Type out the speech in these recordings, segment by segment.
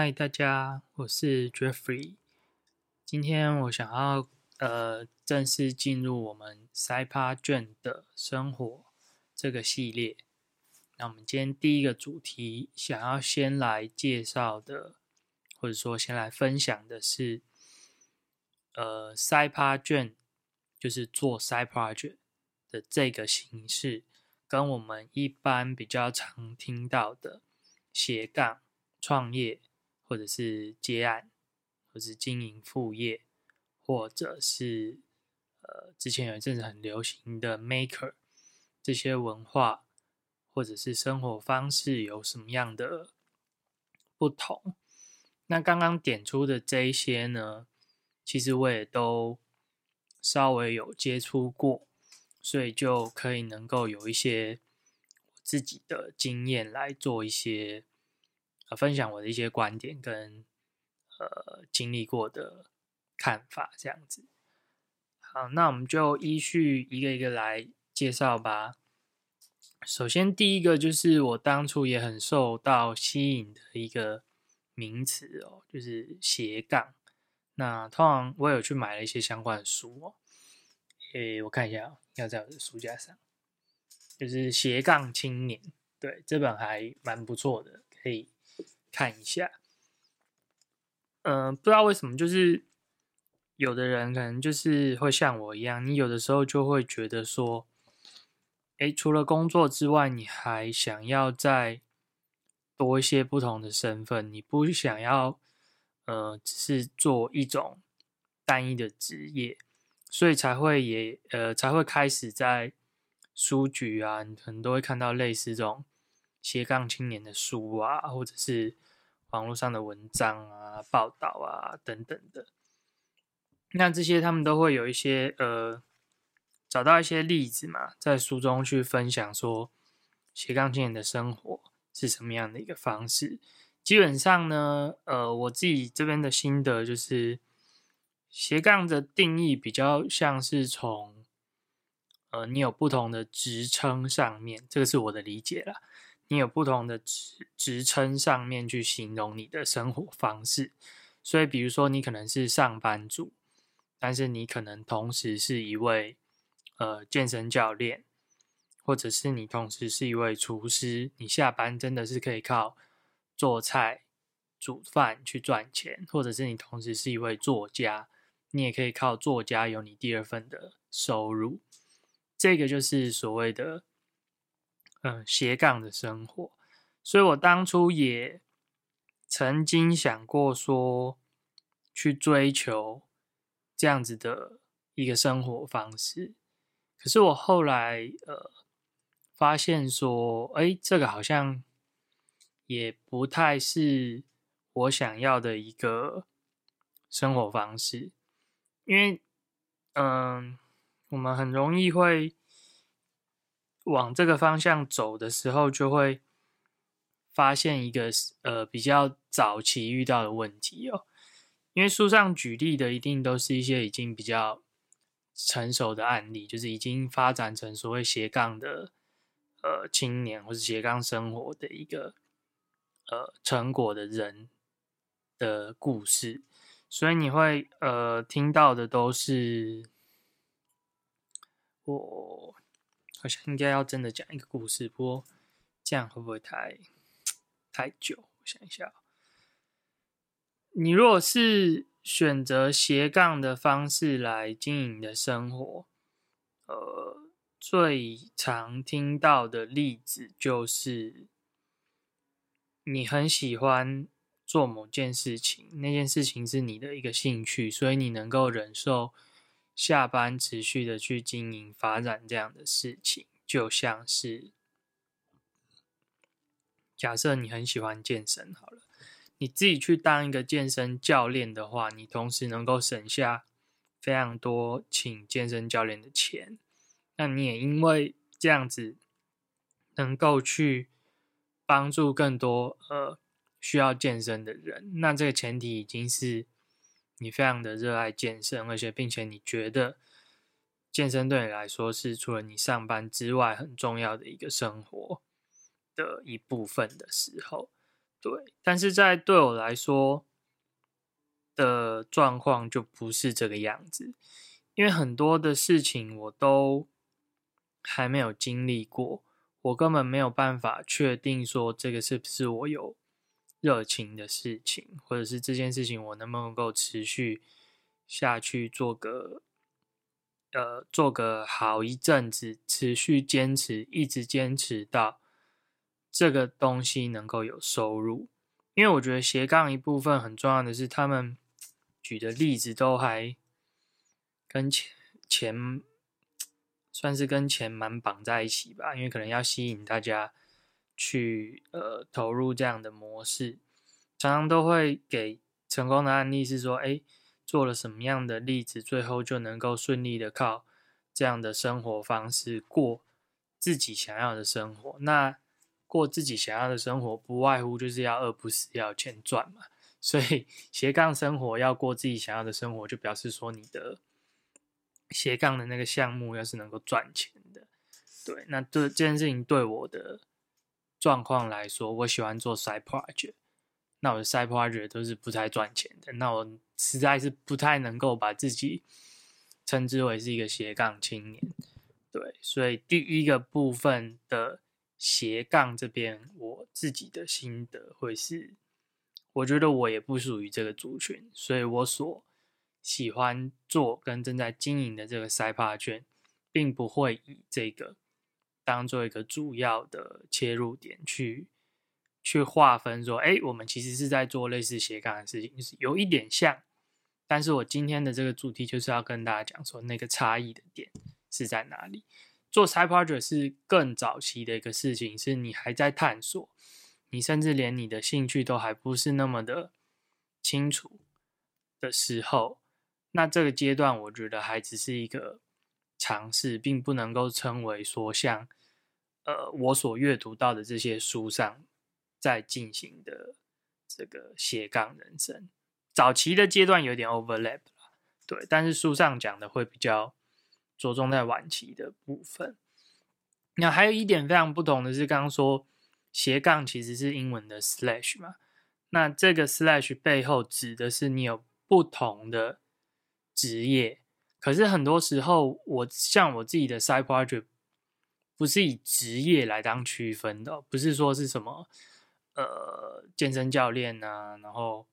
嗨，大家，我是 Jeffrey。今天我想要呃正式进入我们塞帕卷的生活这个系列。那我们今天第一个主题想要先来介绍的，或者说先来分享的是，呃，塞帕卷就是做 side project 的这个形式，跟我们一般比较常听到的斜杠创业。或者是接案，或是经营副业，或者是呃，之前有一阵子很流行的 maker 这些文化，或者是生活方式有什么样的不同？那刚刚点出的这一些呢，其实我也都稍微有接触过，所以就可以能够有一些自己的经验来做一些。呃，分享我的一些观点跟呃经历过的看法，这样子。好，那我们就依序一个一个来介绍吧。首先，第一个就是我当初也很受到吸引的一个名词哦，就是斜杠。那通常我有去买了一些相关的书哦。诶，我看一下，要在我的书架上，就是斜杠青年，对，这本还蛮不错的，可以。看一下，嗯，不知道为什么，就是有的人可能就是会像我一样，你有的时候就会觉得说，哎，除了工作之外，你还想要再多一些不同的身份，你不想要，呃，只是做一种单一的职业，所以才会也呃才会开始在书局啊，你可能都会看到类似这种。斜杠青年的书啊，或者是网络上的文章啊、报道啊等等的，那这些他们都会有一些呃，找到一些例子嘛，在书中去分享说斜杠青年的生活是什么样的一个方式。基本上呢，呃，我自己这边的心得就是斜杠的定义比较像是从呃，你有不同的职称上面，这个是我的理解啦。你有不同的职职称上面去形容你的生活方式，所以比如说你可能是上班族，但是你可能同时是一位呃健身教练，或者是你同时是一位厨师，你下班真的是可以靠做菜煮饭去赚钱，或者是你同时是一位作家，你也可以靠作家有你第二份的收入，这个就是所谓的。嗯，斜杠的生活，所以我当初也曾经想过说去追求这样子的一个生活方式，可是我后来呃发现说，哎，这个好像也不太是我想要的一个生活方式，因为嗯，我们很容易会。往这个方向走的时候，就会发现一个呃比较早期遇到的问题哦。因为书上举例的一定都是一些已经比较成熟的案例，就是已经发展成所谓斜杠的呃青年或是斜杠生活的一个呃成果的人的故事，所以你会呃听到的都是我。好像应该要真的讲一个故事，不过这样会不会太太久？我想一下，你如果是选择斜杠的方式来经营的生活，呃，最常听到的例子就是你很喜欢做某件事情，那件事情是你的一个兴趣，所以你能够忍受。下班持续的去经营发展这样的事情，就像是假设你很喜欢健身，好了，你自己去当一个健身教练的话，你同时能够省下非常多请健身教练的钱，那你也因为这样子能够去帮助更多呃需要健身的人，那这个前提已经是。你非常的热爱健身，而且并且你觉得健身对你来说是除了你上班之外很重要的一个生活的一部分的时候，对，但是在对我来说的状况就不是这个样子，因为很多的事情我都还没有经历过，我根本没有办法确定说这个是不是我有热情的事情，或者是这件事情我能不能够持续下去做个呃做个好一阵子，持续坚持，一直坚持到。这个东西能够有收入，因为我觉得斜杠一部分很重要的是，他们举的例子都还跟钱钱算是跟钱蛮绑在一起吧，因为可能要吸引大家去呃投入这样的模式，常常都会给成功的案例是说，哎，做了什么样的例子，最后就能够顺利的靠这样的生活方式过自己想要的生活，那。过自己想要的生活，不外乎就是要饿不死，要钱赚嘛。所以斜杠生活要过自己想要的生活，就表示说你的斜杠的那个项目要是能够赚钱的。对，那这这件事情对我的状况来说，我喜欢做 side project，那我的 side project 都是不太赚钱的，那我实在是不太能够把自己称之为是一个斜杠青年。对，所以第一个部分的。斜杠这边，我自己的心得会是，我觉得我也不属于这个族群，所以我所喜欢做跟正在经营的这个赛帕卷，并不会以这个当做一个主要的切入点去去划分说，哎，我们其实是在做类似斜杠的事情，是有一点像，但是我今天的这个主题就是要跟大家讲说，那个差异的点是在哪里。做 side project 是更早期的一个事情，是你还在探索，你甚至连你的兴趣都还不是那么的清楚的时候，那这个阶段我觉得还只是一个尝试，并不能够称为说像呃我所阅读到的这些书上在进行的这个斜杠人生。早期的阶段有点 overlap 对，但是书上讲的会比较。着重在晚期的部分。那还有一点非常不同的是，刚刚说斜杠其实是英文的 slash 嘛？那这个 slash 背后指的是你有不同的职业。可是很多时候，我像我自己的 side project 不是以职业来当区分的，不是说是什么呃健身教练啊，然后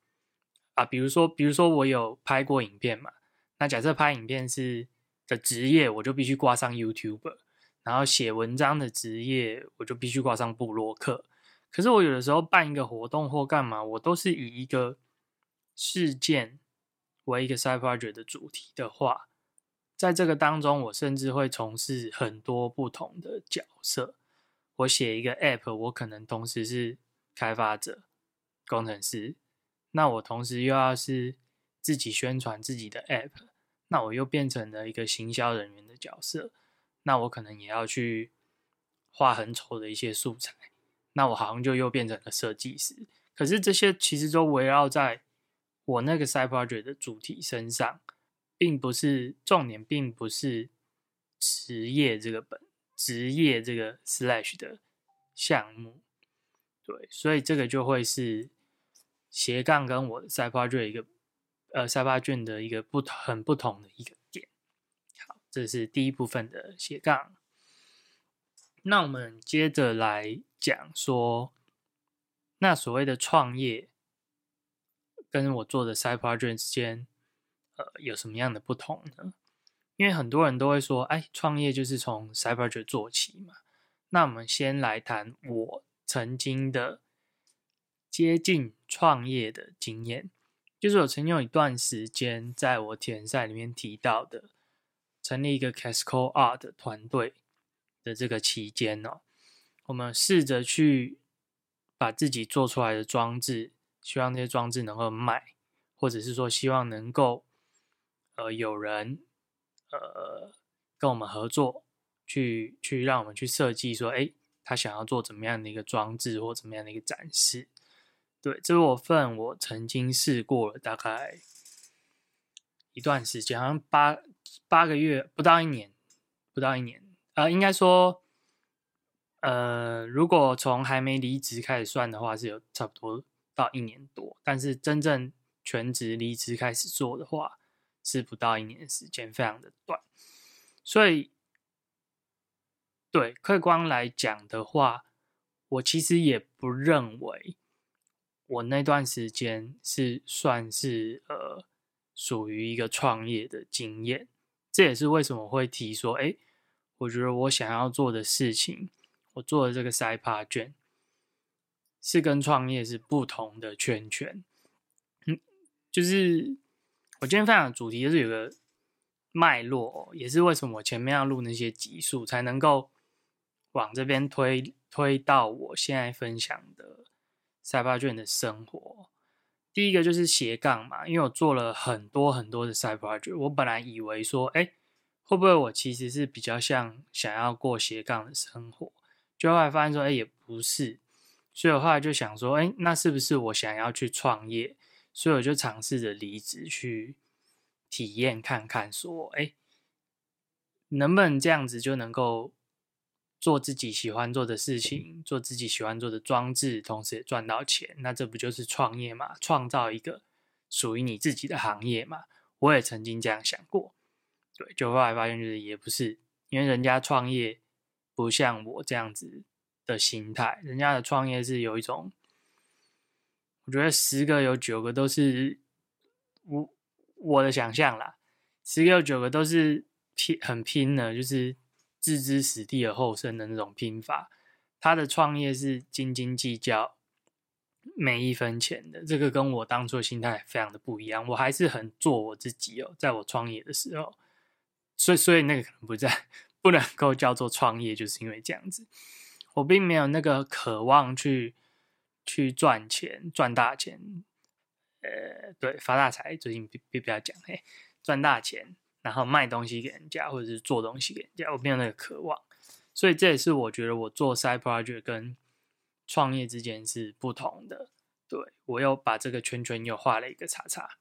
啊，比如说比如说我有拍过影片嘛？那假设拍影片是。的职业我就必须挂上 YouTube，然后写文章的职业我就必须挂上布洛克。可是我有的时候办一个活动或干嘛，我都是以一个事件为一个 side project 的主题的话，在这个当中，我甚至会从事很多不同的角色。我写一个 App，我可能同时是开发者、工程师，那我同时又要是自己宣传自己的 App。那我又变成了一个行销人员的角色，那我可能也要去画很丑的一些素材，那我好像就又变成了设计师。可是这些其实都围绕在我那个 side project 的主题身上，并不是重点，并不是职业这个本职业这个 slash 的项目。对，所以这个就会是斜杠跟我的 side project 一个。呃，沙发卷的一个不很不同的一个点。好，这是第一部分的斜杠。那我们接着来讲说，那所谓的创业跟我做的 side project 之间，呃，有什么样的不同呢？因为很多人都会说，哎，创业就是从 Cyberj 做起嘛。那我们先来谈我曾经的接近创业的经验。就是我曾经有一段时间，在我田赛里面提到的，成立一个 Casco Art 团队的这个期间呢，我们试着去把自己做出来的装置，希望这些装置能够卖，或者是说希望能够，呃，有人，呃，跟我们合作，去去让我们去设计，说，哎，他想要做怎么样的一个装置，或怎么样的一个展示。对，这部分我曾经试过了，大概一段时间，好像八八个月，不到一年，不到一年，呃，应该说，呃，如果从还没离职开始算的话，是有差不多到一年多，但是真正全职离职开始做的话，是不到一年的时间，非常的短。所以，对客观来讲的话，我其实也不认为我那段时间是算是呃属于一个创业的经验。这也是为什么会提说，哎，我觉得我想要做的事情。我做的这个赛帕卷是跟创业是不同的圈圈，嗯，就是我今天分享的主题就是有个脉络，也是为什么我前面要录那些集数，才能够往这边推推到我现在分享的赛帕卷的生活。第一个就是斜杠嘛，因为我做了很多很多的赛帕卷，我本来以为说，哎，会不会我其实是比较像想要过斜杠的生活？就后来发现说，哎，也不是，所以我后来就想说，哎，那是不是我想要去创业？所以我就尝试着离职去体验看看，说，哎，能不能这样子就能够做自己喜欢做的事情，做自己喜欢做的装置，同时也赚到钱？那这不就是创业嘛？创造一个属于你自己的行业嘛？我也曾经这样想过，对，就后来发现就是也不是，因为人家创业。不像我这样子的心态，人家的创业是有一种，我觉得十个有九个都是我我的想象啦，十个有九个都是拼很拼的，就是置之死地而后生的那种拼法。他的创业是斤斤计较每一分钱的，这个跟我当初的心态非常的不一样。我还是很做我自己哦，在我创业的时候，所以所以那个可能不在。不能够叫做创业，就是因为这样子，我并没有那个渴望去去赚钱、赚大钱，呃，对，发大财。最近别不要讲，嘿，赚大钱，然后卖东西给人家，或者是做东西给人家，我没有那个渴望。所以这也是我觉得我做 side project 跟创业之间是不同的。对我又把这个圈圈又画了一个叉叉，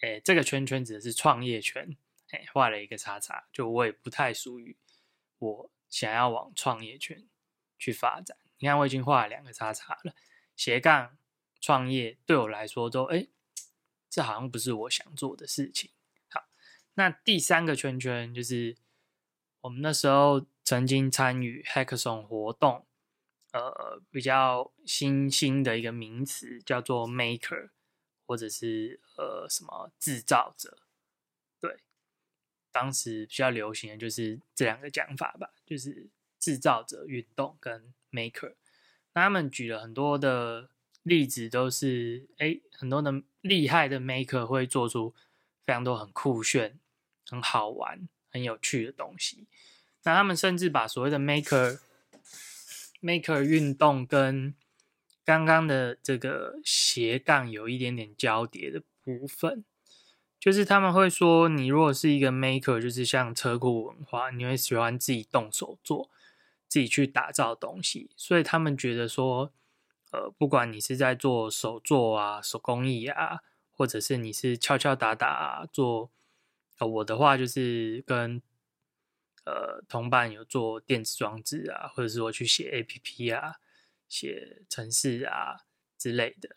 哎，这个圈圈指的是创业圈。哎，画了一个叉叉，就我也不太属于我想要往创业圈去发展。你看，我已经画了两个叉叉了，斜杠创业对我来说都哎，这好像不是我想做的事情。好，那第三个圈圈就是我们那时候曾经参与 Hackathon 活动，呃，比较新兴的一个名词叫做 Maker，或者是呃什么制造者。对当时比较流行的就是这两个讲法吧，就是制造者运动跟 maker。那他们举了很多的例子，都是哎，很多的厉害的 maker 会做出非常多很酷炫、很好玩、很有趣的东西。那他们甚至把所谓的 maker maker 运动跟刚刚的这个斜杠有一点点交叠的部分。就是他们会说，你如果是一个 maker，就是像车库文化，你会喜欢自己动手做，自己去打造东西。所以他们觉得说，呃，不管你是在做手作啊、手工艺啊，或者是你是敲敲打打做，呃，我的话就是跟呃同伴有做电子装置啊，或者是我去写 A P P 啊、写程式啊之类的。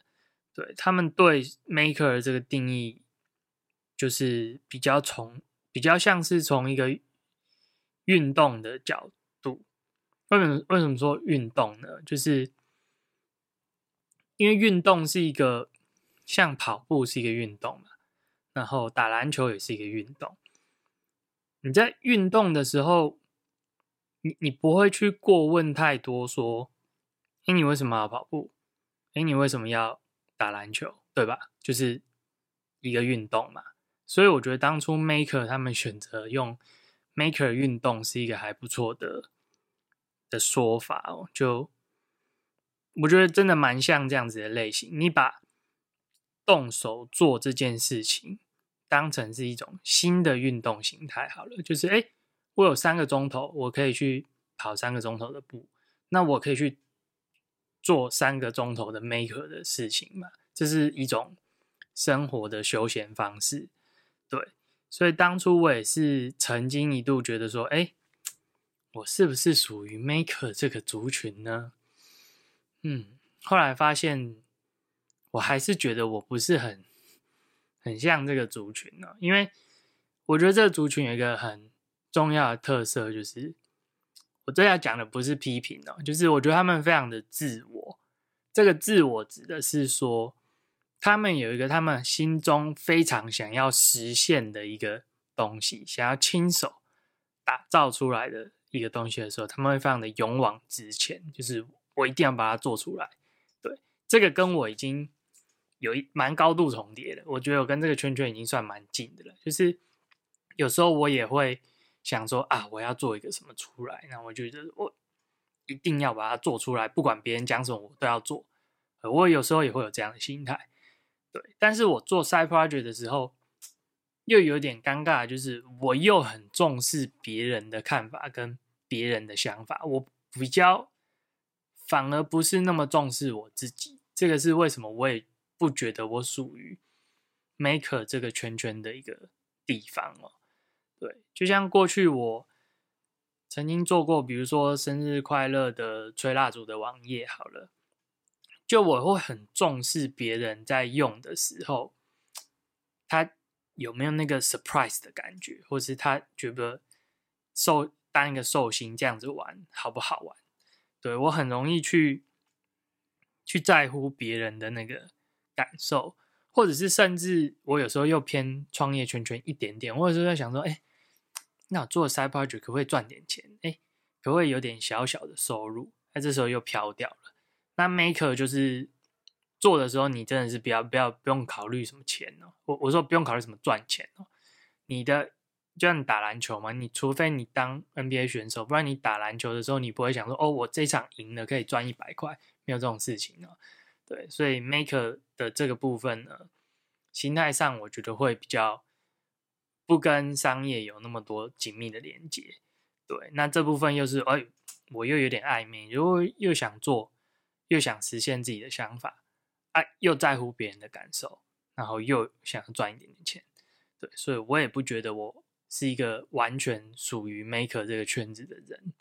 对他们对 maker 这个定义。就是比较从比较像是从一个运动的角度，为什么为什么说运动呢？就是因为运动是一个像跑步是一个运动嘛，然后打篮球也是一个运动。你在运动的时候，你你不会去过问太多，说，哎，你为什么要跑步？哎，你为什么要打篮球？对吧？就是一个运动嘛。所以我觉得当初 Maker 他们选择用 Maker 运动是一个还不错的的说法哦。就我觉得真的蛮像这样子的类型。你把动手做这件事情当成是一种新的运动形态好了，就是哎，我有三个钟头，我可以去跑三个钟头的步，那我可以去做三个钟头的 Maker 的事情嘛？这是一种生活的休闲方式。对，所以当初我也是曾经一度觉得说，哎，我是不是属于 Maker 这个族群呢？嗯，后来发现，我还是觉得我不是很很像这个族群呢，因为我觉得这个族群有一个很重要的特色，就是我这要讲的不是批评哦，就是我觉得他们非常的自我。这个自我指的是说，他们有一个他们心中非常想要实现的一个东西，想要亲手打造出来的一个东西的时候，他们会非常的勇往直前，就是。我一定要把它做出来，对，这个跟我已经有一蛮高度重叠的，我觉得我跟这个圈圈已经算蛮近的了。就是有时候我也会想说啊，我要做一个什么出来，那我觉得我一定要把它做出来，不管别人讲什么，我都要做。我有时候也会有这样的心态，对。但是我做 side project 的时候，又有点尴尬，就是我又很重视别人的看法跟别人的想法，我比较。反而不是那么重视我自己，这个是为什么？我也不觉得我属于 maker 这个圈圈的一个地方哦。对，就像过去我曾经做过，比如说生日快乐的吹蜡烛的网页，好了，就我会很重视别人在用的时候，他有没有那个 surprise 的感觉，或是他觉得寿当一个寿星这样子玩好不好玩？对我很容易去去在乎别人的那个感受，或者是甚至我有时候又偏创业圈圈一点点，或者是在想说，哎，那我做 side project 可不可以赚点钱？哎，可不可以有点小小的收入？那这时候又飘掉了。那 maker 就是做的时候，你真的是不要不要不用考虑什么钱哦。我我说不用考虑什么赚钱哦，你的。就像你打篮球嘛，你除非你当 NBA 选手，不然你打篮球的时候，你不会想说，哦，我这场赢了可以赚一百块，没有这种事情啊。对，所以 Maker 的这个部分呢，心态上我觉得会比较不跟商业有那么多紧密的连接。对，那这部分又是，哎，我又有点暧昧，如果又想做，又想实现自己的想法，哎，又在乎别人的感受，然后又想要赚一点点钱，对，所以我也不觉得我。是一个完全属于 maker 这个圈子的人，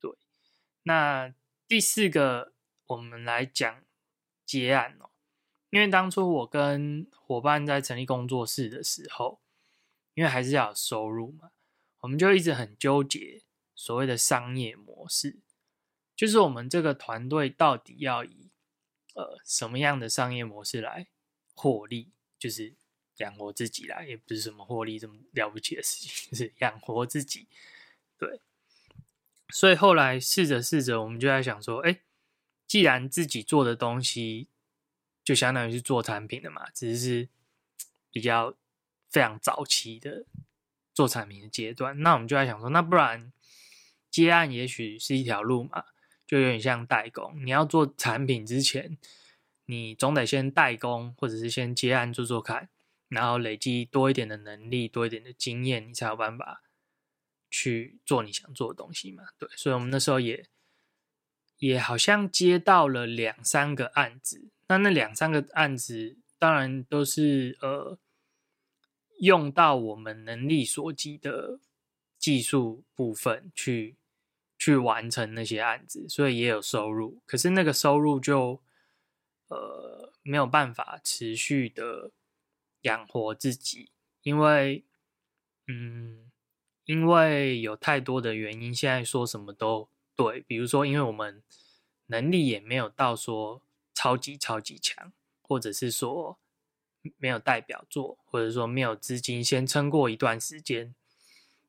对。那第四个，我们来讲结案哦。因为当初我跟伙伴在成立工作室的时候，因为还是要有收入嘛，我们就一直很纠结所谓的商业模式，就是我们这个团队到底要以呃什么样的商业模式来获利，就是。养活自己啦，也不是什么获利这么了不起的事情，就是养活自己。对，所以后来试着试着，我们就在想说，哎，既然自己做的东西就相当于是做产品的嘛，只是比较非常早期的做产品的阶段，那我们就在想说，那不然接案也许是一条路嘛，就有点像代工。你要做产品之前，你总得先代工，或者是先接案做做看。然后累积多一点的能力，多一点的经验，你才有办法去做你想做的东西嘛？对，所以我们那时候也也好像接到了两三个案子，那那两三个案子当然都是呃用到我们能力所及的技术部分去去完成那些案子，所以也有收入。可是那个收入就呃没有办法持续的。养活自己，因为，嗯，因为有太多的原因，现在说什么都对。比如说，因为我们能力也没有到说超级超级强，或者是说没有代表作，或者说没有资金先撑过一段时间，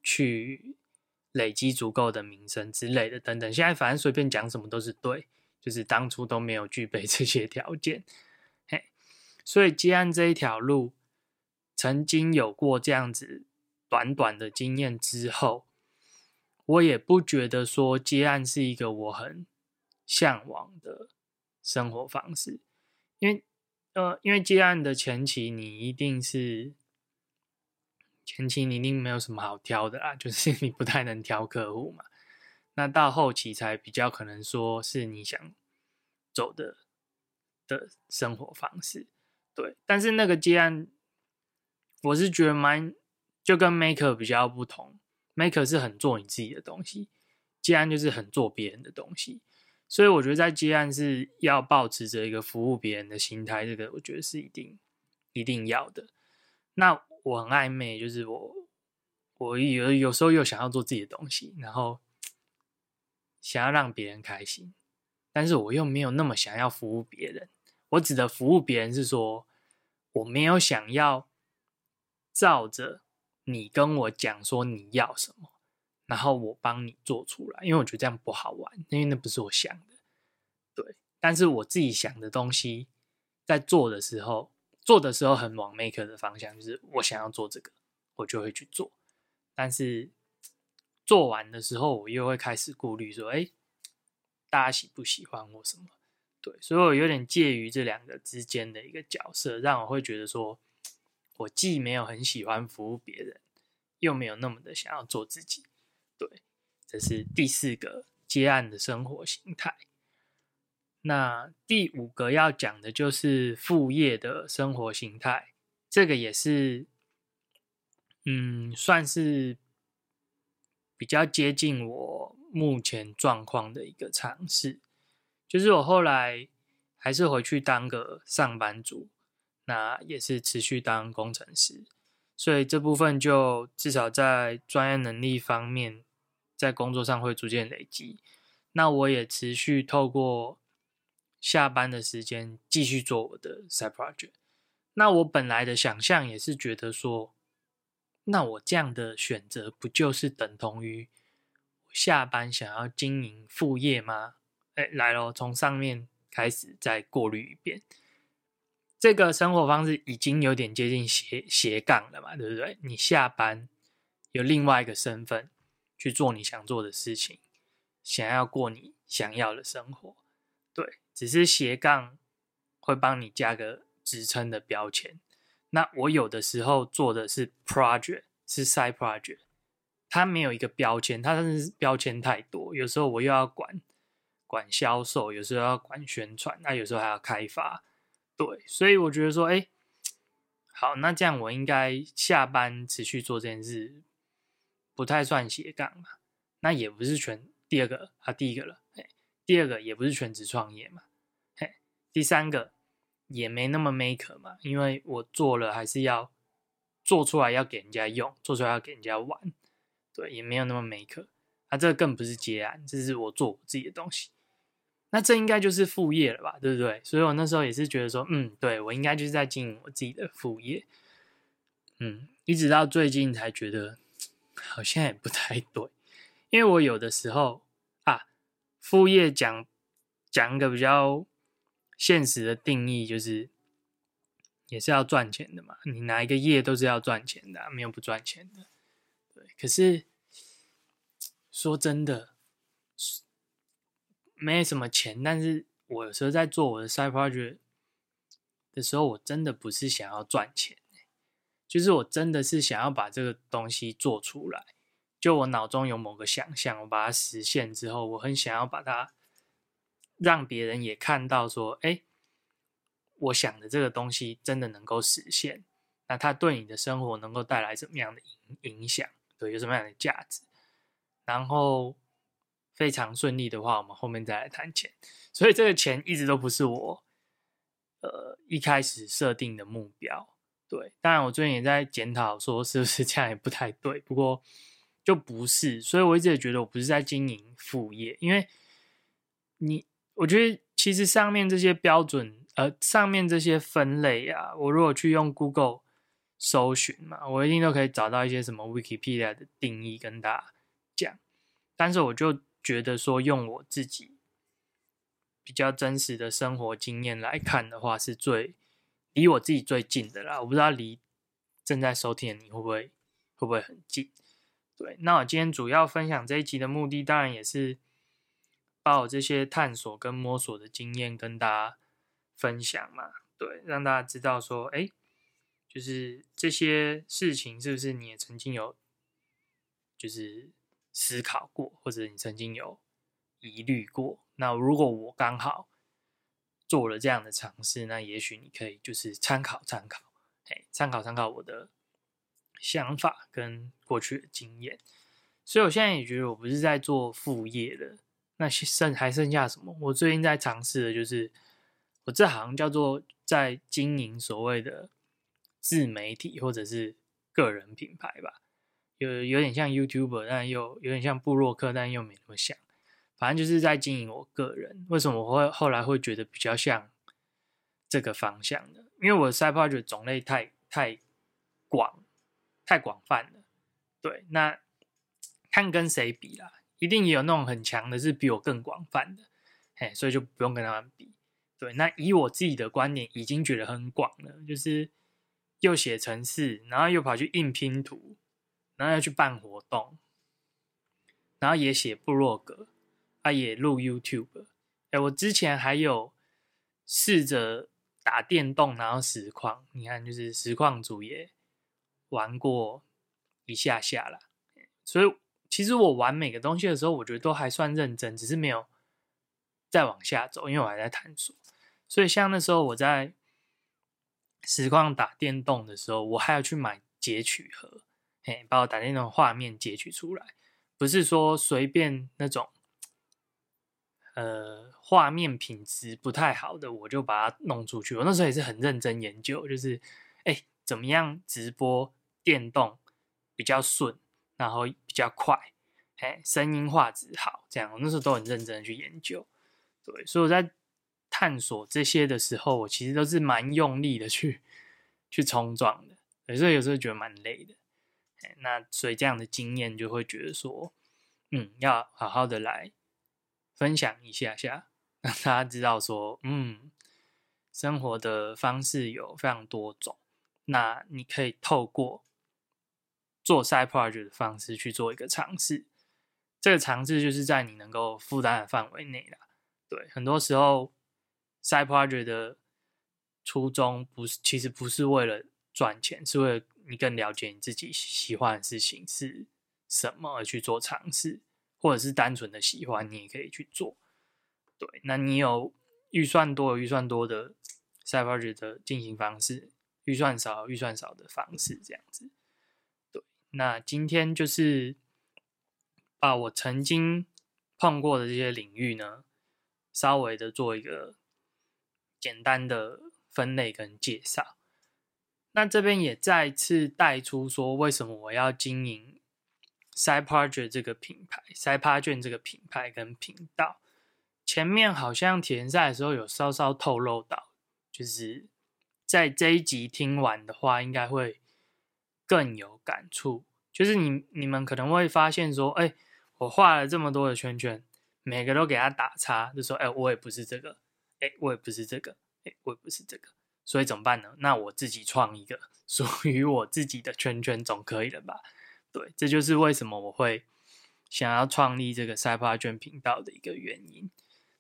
去累积足够的名声之类的等等。现在反正随便讲什么都是对，就是当初都没有具备 这些条件，嘿，所以接案这一条路。曾经有过这样子短短的经验之后，我也不觉得说接案是一个我很向往的生活方式，因为呃，因为接案的前期你一定是前期你一定没有什么好挑的啦，就是 你不太能挑客户嘛。那到后期才比较可能说是你想走的的生活方式，对。但是那个接案。我是觉得蛮就跟 maker 比较不同，maker 是很做你自己的东西，接案就是很做别人的东西，所以我觉得在接案是要保持着一个服务别人的心态，这个我觉得是一定一定要的。那我很暧昧，就是我我有有时候又想要做自己的东西，然后想要让别人开心，但是我又没有那么想要服务别人。我指的服务别人是说，我没有想要照着你跟我讲说你要什么，然后我帮你做出来，因为我觉得这样不好玩，因为那不是我想的。对，但是我自己想的东西，在做的时候，做的时候很往 maker 的方向，就是我想要做这个，我就会去做。但是做完的时候，我又会开始顾虑说，哎，大家喜不喜欢我什么？对，所以我有点介于这两个之间的一个角色，让我会觉得说，我既没有很喜欢服务别人，又没有那么的想要做自己。对，这是第四个接案的生活形态。那第五个要讲的就是副业的生活形态，这个也是，嗯，算是比较接近我目前状况的一个尝试。就是我后来还是回去当个上班族，那也是持续当工程师，所以这部分就至少在专业能力方面，在工作上会逐渐累积。那我也持续透过下班的时间继续做我的 side project。那我本来的想象也是觉得说，那我这样的选择不就是等同于下班想要经营副业吗？哎，来喽！从上面开始再过滤一遍，这个生活方式已经有点接近斜斜杠了嘛，对不对？你下班有另外一个身份去做你想做的事情，想要过你想要的生活，对，只是斜杠会帮你加个职称的标签。那我有的时候做的是 project，是 side project，它没有一个标签，它甚至标签太多，有时候我又要管。管销售，有时候要管宣传，那有时候还要开发，对，所以我觉得说，哎，好，那这样我应该下班持续做这件事，不太算斜杠嘛？那也不是全第二个啊，第一个了，第二个也不是全职创业嘛，嘿，第三个也没那么 maker 嘛，因为我做了还是要做出来要给人家用，做出来要给人家玩，对，也没有那么 maker 啊，这个更不是接案，这是我做我自己的东西。那这应该就是副业了吧，对不对？所以我那时候也是觉得说，嗯，对我应该就是在经营我自己的副业，嗯，一直到最近才觉得好像也不太对，因为我有的时候，副业讲讲一个比较现实的定义，就是也是要赚钱的嘛，你哪一个业都是要赚钱的，没有不赚钱的，对。可是说真的。没什么钱，但是我有时候在做我的 side project 的时候，我真的不是想要赚钱，就是我真的是想要把这个东西做出来。就我脑中有某个想象，我把它实现之后，我很想要把它让别人也看到，说，哎，我想的这个东西真的能够实现，那它对你的生活能够带来什么样的影影响？对，有什么样的价值？然后。非常顺利的话，我们后面再来谈钱。所以这个钱一直都不是我，呃，一开始设定的目标。对，当然我最近也在检讨，说是不是这样也不太对。不过就不是，所以我一直也觉得我不是在经营副业，因为你，我觉得其实上面这些标准，呃，上面这些分类啊，我如果去用 Google 搜寻嘛，我一定都可以找到一些什么 Wikipedia 的定义跟大家讲，但是我就。觉得说用我自己比较真实的生活经验来看的话，是最离我自己最近的啦。我不知道离正在收听的你会不会会不会很近？对，那我今天主要分享这一集的目的，当然也是把我这些探索跟摸索的经验跟大家分享嘛。对，让大家知道说，哎，就是这些事情是不是你也曾经有，就是。思考过，或者你曾经有疑虑过，那如果我刚好做了这样的尝试，那也许你可以就是参考参考，哎，参考参考我的想法跟过去的经验。所以我现在也觉得我不是在做副业了。那剩还剩下什么？我最近在尝试的就是，我这行叫做在经营所谓的自媒体或者是个人品牌吧，有有点像 YouTuber，但又有点像布洛克，但又没那么像。反正就是在经营我个人。为什么我会后来会觉得比较像这个方向呢？因为我的 side project 种类太太广、太广泛了。对，那看跟谁比啦。一定也有那种很强的，是比我更广泛的，嘿，所以就不用跟他们比。对，那以我自己的观点，已经觉得很广了，就是又写程式，然后又跑去印拼图，然后要去办活动，然后也写部落格，啊，也录 YouTube。哎，我之前还有试着打电动，然后实况，你看，就是实况组也玩过一下下了，所以。其实我玩每个东西的时候，我觉得都还算认真，只是没有再往下走，因为我还在探索。所以像那时候我在实况打电动的时候，我还要去买截取盒，嘿，把我打电动画面截取出来，不是说随便那种呃画面品质不太好的我就把它弄出去。我那时候也是很认真研究，就是哎怎么样直播电动比较顺。然后比较快，哎，声音画质好，这样我那时候都很认真的去研究，对，所以我在探索这些的时候，我其实都是蛮用力的去去冲撞的，有时候有时候觉得蛮累的，那所以这样的经验就会觉得说，嗯，要好好的来分享一下下，让大家知道说，嗯，生活的方式有非常多种，那你可以透过。做 side project 的方式去做一个尝试，这个尝试就是在你能够负担的范围内啦。对，很多时候 side project 的初衷不是，其实不是为了赚钱，是为了你更了解你自己喜欢的事情是什么而去做尝试，或者是单纯的喜欢，你也可以去做。对，那你有预算多有预算多的 side project 的进行方式，预算少预算少的方式，这样子。那今天就是把我曾经碰过的这些领域呢，稍微的做一个简单的分类跟介绍。那这边也再次带出说，为什么我要经营 Side Project 这个品牌，Side Project 这个品牌跟频道。前面好像体验赛的时候有稍稍透露到，就是在这一集听完的话，应该会。更有感触，就是你你们可能会发现说，哎，我画了这么多的圈圈，每个都给他打叉，就说，哎，我也不是这个，哎，我也不是这个，哎，我也不是这个，所以怎么办呢？那我自己创一个属于我自己的圈圈总可以了吧？对，这就是为什么我会想要创立这个赛帕卷频道的一个原因。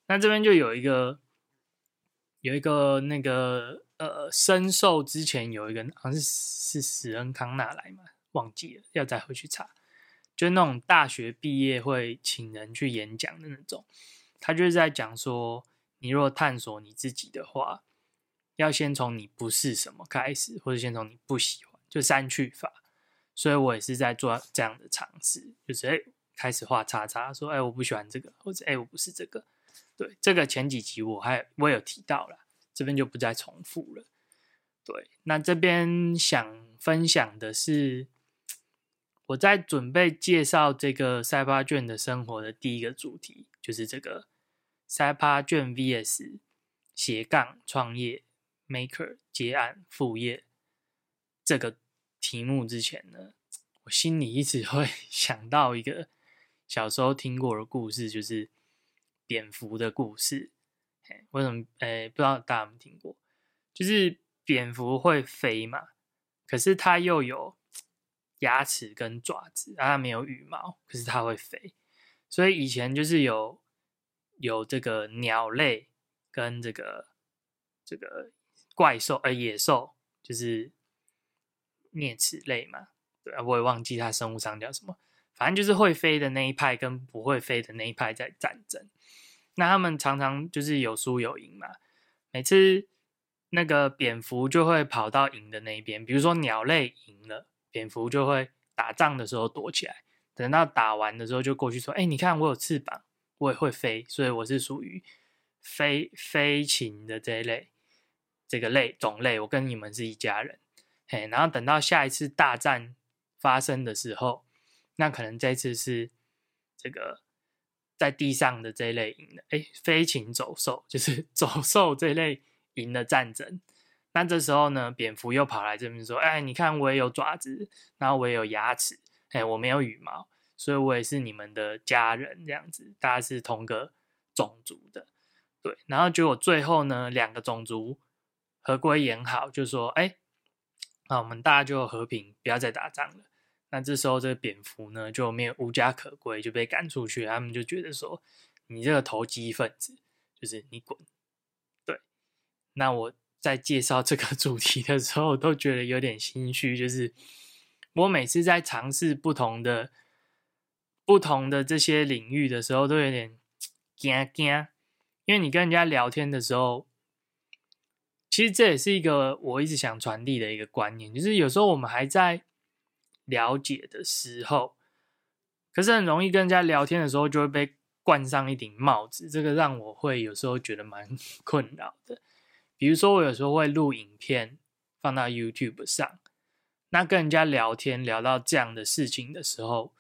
那这边就有一个。有一个那个呃，深受之前有一个好像是是史恩康纳来嘛，忘记了，要再回去查。就那种大学毕业会请人去演讲的那种，他就是在讲说，你若探索你自己的话，要先从你不是什么开始，或者先从你不喜欢，就删去法。所以我也是在做这样的尝试，就是哎，开始画叉叉，说哎，我不喜欢这个，或者哎，我不是这个。对这个前几集我还我有提到了，这边就不再重复了。对，那这边想分享的是，我在准备介绍这个塞巴卷的生活的第一个主题，就是这个塞巴卷 VS 斜杠创业 Maker 结案副业这个题目之前呢，我心里一直会 想到一个小时候听过的故事，就是。蝙蝠的故事，为什么？诶，不知道大家有没有听过？就是蝙蝠会飞嘛，可是它又有牙齿跟爪子，它没有羽毛，可是它会飞。所以以前就是有有这个鸟类跟这个这个怪兽，呃，野兽就是啮齿类嘛，对啊，我也忘记它生物上叫什么，反正就是会飞的那一派跟不会飞的那一派在战争。那他们常常就是有输有赢嘛，每次那个蝙蝠就会跑到赢的那一边，比如说鸟类赢了，蝙蝠就会打仗的时候躲起来，等到打完的时候就过去说：“哎，你看我有翅膀，我也会飞，所以我是属于飞飞禽的这一类这个类种类，我跟你们是一家人。”嘿，然后等到下一次大战发生的时候，那可能这次是这个在地上的这一类赢的，哎，飞禽走兽就是 走兽这一类赢的战争。那这时候呢，蝙蝠又跑来这边说：“哎，你看我也有爪子，然后我也有牙齿，哎，我没有羽毛，所以我也是你们的家人，这样子，大家是同个种族的，对。然后结果最后呢，两个种族合规言好，就说：哎，那我们大家就和平，不要再打仗了。那这时候这个蝙蝠呢，就没有无家可归，就被赶出去。他们就觉得说，你这个投机分子，就是你滚。对，那我。在介绍这个主题的时候，都觉得有点心虚。就是我每次在尝试不同的、不同的这些领域的时候，都有点惊惊。因为你跟人家聊天的时候，其实这也是一个我一直想传递的一个观念，就是有时候我们还在了解的时候，可是很容易跟人家聊天的时候，就会被冠上一顶帽子。这个让我会有时候觉得蛮 困扰的。比如说，我有时候会录影片放到 YouTube 上，那跟人家聊天聊到这样的事情的时候，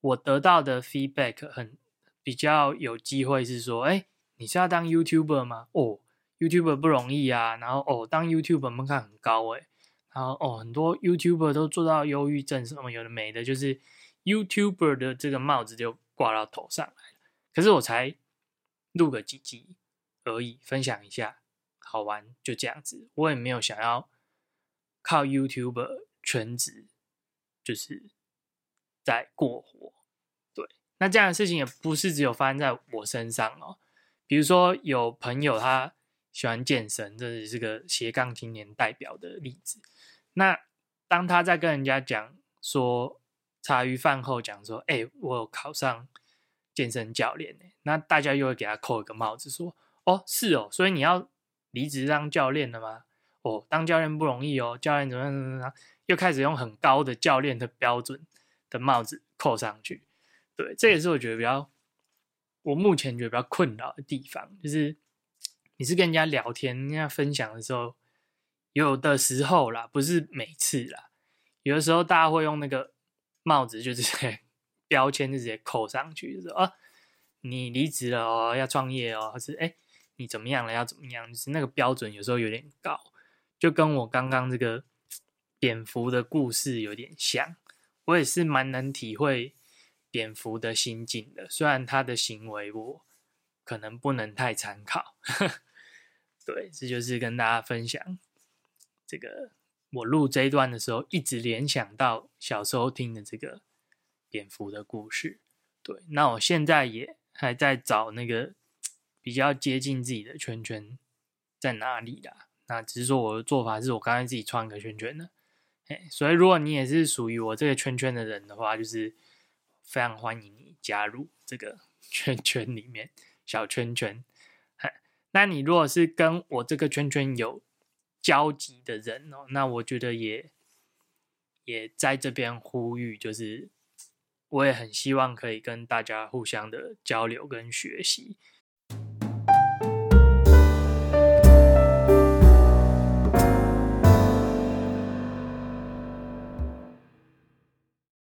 我得到的 feedback 很比较有机会是说，哎，你是要当 YouTuber 吗？哦，YouTuber 不容易啊，然后哦，当 YouTuber 门槛很高哎，然后哦，很多 YouTuber 都做到忧郁症什么有的没的，就是 YouTuber 的这个帽子就挂到头上来了。可是我才录个几集而已，分享一下。好玩就这样子，我也没有想要靠 YouTuber 全职，就是在过活。对，那这样的事情也不是只有发生在我身上哦。比如说有朋友他喜欢健身，这是个斜杠青年代表的例子。那当他在跟人家讲说茶余饭后讲说，哎，我有考上健身教练呢，那大家又会给他扣一个帽子，说，哦，是哦，所以你要。离职当教练了吗？哦，当教练不容易哦。教练怎么样怎么样？又开始用很高的教练的标准的帽子扣上去。对，这也是我觉得比较，我目前觉得比较困扰的地方，就是你是跟人家聊天、跟人家分享的时候，有的时候啦，不是每次啦，有的时候大家会用那个帽子，就直接 标签就直接扣上去，就说啊，你离职了哦，要创业哦，还是哎。你怎么样了？要怎么样？就是那个标准有时候有点高，就跟我刚刚这个蝙蝠的故事有点像。我也是蛮能体会蝙蝠的心境的，虽然他的行为我可能不能太参考。对，这就是跟大家分享这个我录这一段的时候，一直联想到小时候听的这个蝙蝠的故事。对，那我现在也还在找那个。比较接近自己的圈圈在哪里啦？那只是说我的做法是我刚才自己创个圈圈的，哎，所以如果你也是属于我这个圈圈的人的话，就是非常欢迎你加入这个 圈圈里面小圈圈。那你如果是跟我这个圈圈有焦急的人哦，那我觉得也也在这边呼吁，就是我也很希望可以跟大家互相的交流跟学习。